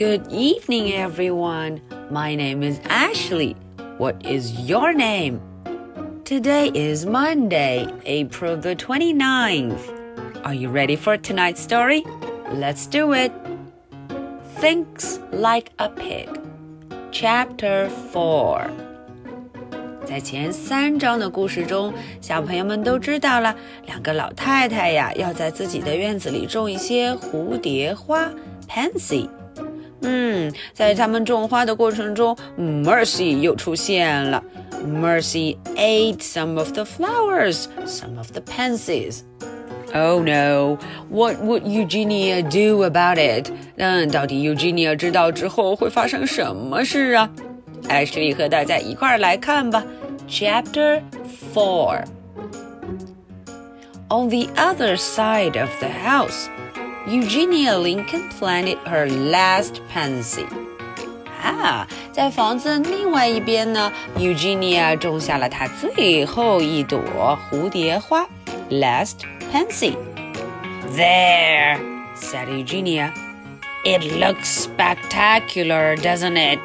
Good evening, everyone. My name is Ashley. What is your name? Today is Monday, April the 29th. Are you ready for tonight's story? Let's do it. Thinks like a pig. Chapter 4. 在前三章的故事中，小朋友们都知道了，两个老太太呀，要在自己的院子里种一些蝴蝶花 （pansy）。 嗯，在他们种花的过程中，Mercy 又出现了。Mercy ate some of the flowers, some of the pansies. Oh no! What would Eugenia do about it? 嗯，到底 Eugenia 知道之后会发生什么事啊？Ashley 和大家一块儿来看吧。Chapter Four. On the other side of the house. Eugenia Lincoln planted her last pansy. 啊，在房子另外一边呢，Eugenia 种下了她最后一朵蝴蝶花，last pansy. There, said Eugenia. It looks spectacular, doesn't it?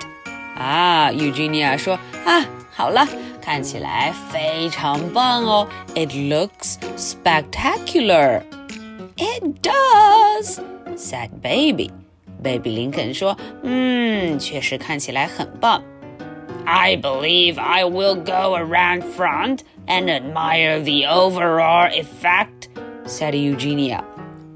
啊，Eugenia 说啊，好了，看起来非常棒哦。It looks spectacular. It does," said Baby. Baby 林肯说：“嗯，确实看起来很棒。” I believe I will go around front and admire the overall effect," said Eugenia.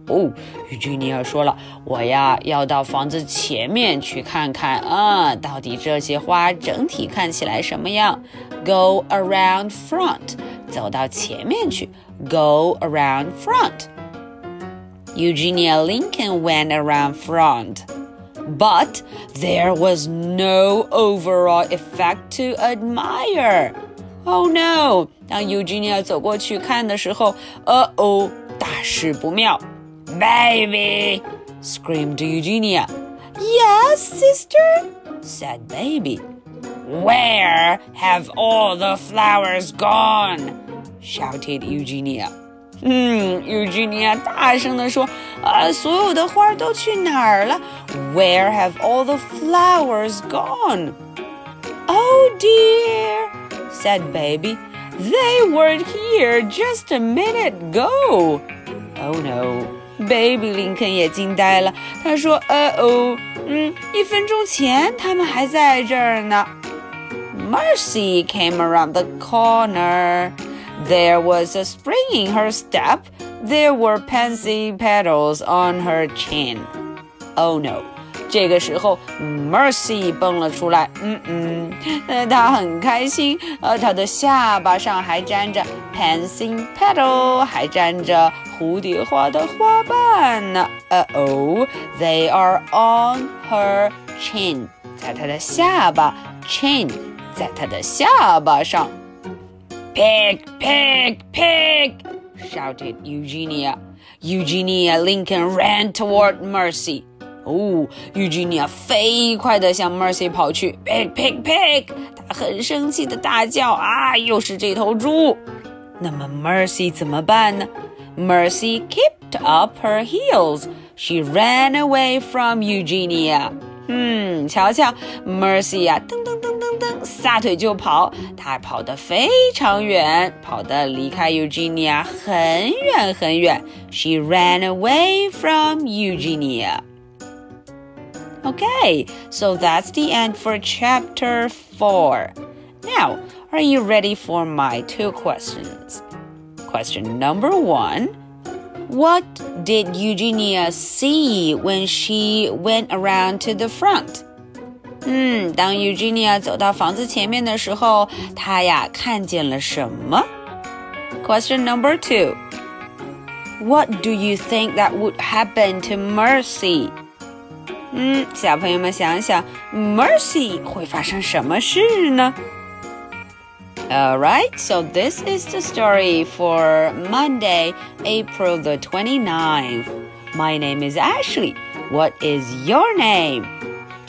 哦，Eugenia 说了，我呀要到房子前面去看看啊，到底这些花整体看起来什么样。Go around front，走到前面去。Go around front。 Eugenia Lincoln went around front. But there was no overall effect to admire. Oh no! 当 Eugenia 走过去看的时候，呃哦，大事不妙！Baby! screamed Eugenia. Yes, sister? said Baby. Where have all the flowers gone? shouted Eugenia. 嗯，Eugenia 大声地说：“啊，所有的花都去哪儿了？Where have all the flowers gone? Oh dear, said Baby. They weren't here just a minute ago. Oh no, Baby 林肯也惊呆了。他说：“呃哦，嗯，一分钟前他们还在这儿呢。” Mercy came around the corner. There was a spring in her step. There were pansy petals on her chin. Oh no! 这个时候，Mercy 蹦了出来。嗯嗯，呃，她很开心。呃，她的下巴上还沾着 pansy petal，还沾着蝴蝶花的花瓣呢。呃哦，They are on her chin，在她的下巴，chin，在她的下巴上。 Pig, pig, pig! shouted Eugenia. Eugenia Lincoln ran toward Mercy. 哦，Eugenia 飞快地向 Mercy 跑去，pig pig pig！她很生气地大叫啊，又是这头猪。那么 Mercy 怎么办呢？Mercy kicked up her heels. She ran away from Eugenia. 嗯，瞧瞧，Mercy 呀，噔噔噔 噔噔，撒腿就跑。她跑得非常远，跑得离开 Eugenia 很远很远。She ran away from Eugenia. Okay, so that's the end for chapter 4. Now, are you ready for my two questions? Question number one what did Eugenia see when she went around to the front? 嗯，当 Eugenia 走到房子前面的时候，她呀看见了什么？Question number two. What do you think that would happen to Mercy? 嗯，小朋友们想想，Mercy 会发生什么事呢？Alright, so this is the story for Monday, April the 29th. My name is Ashley. What is your name?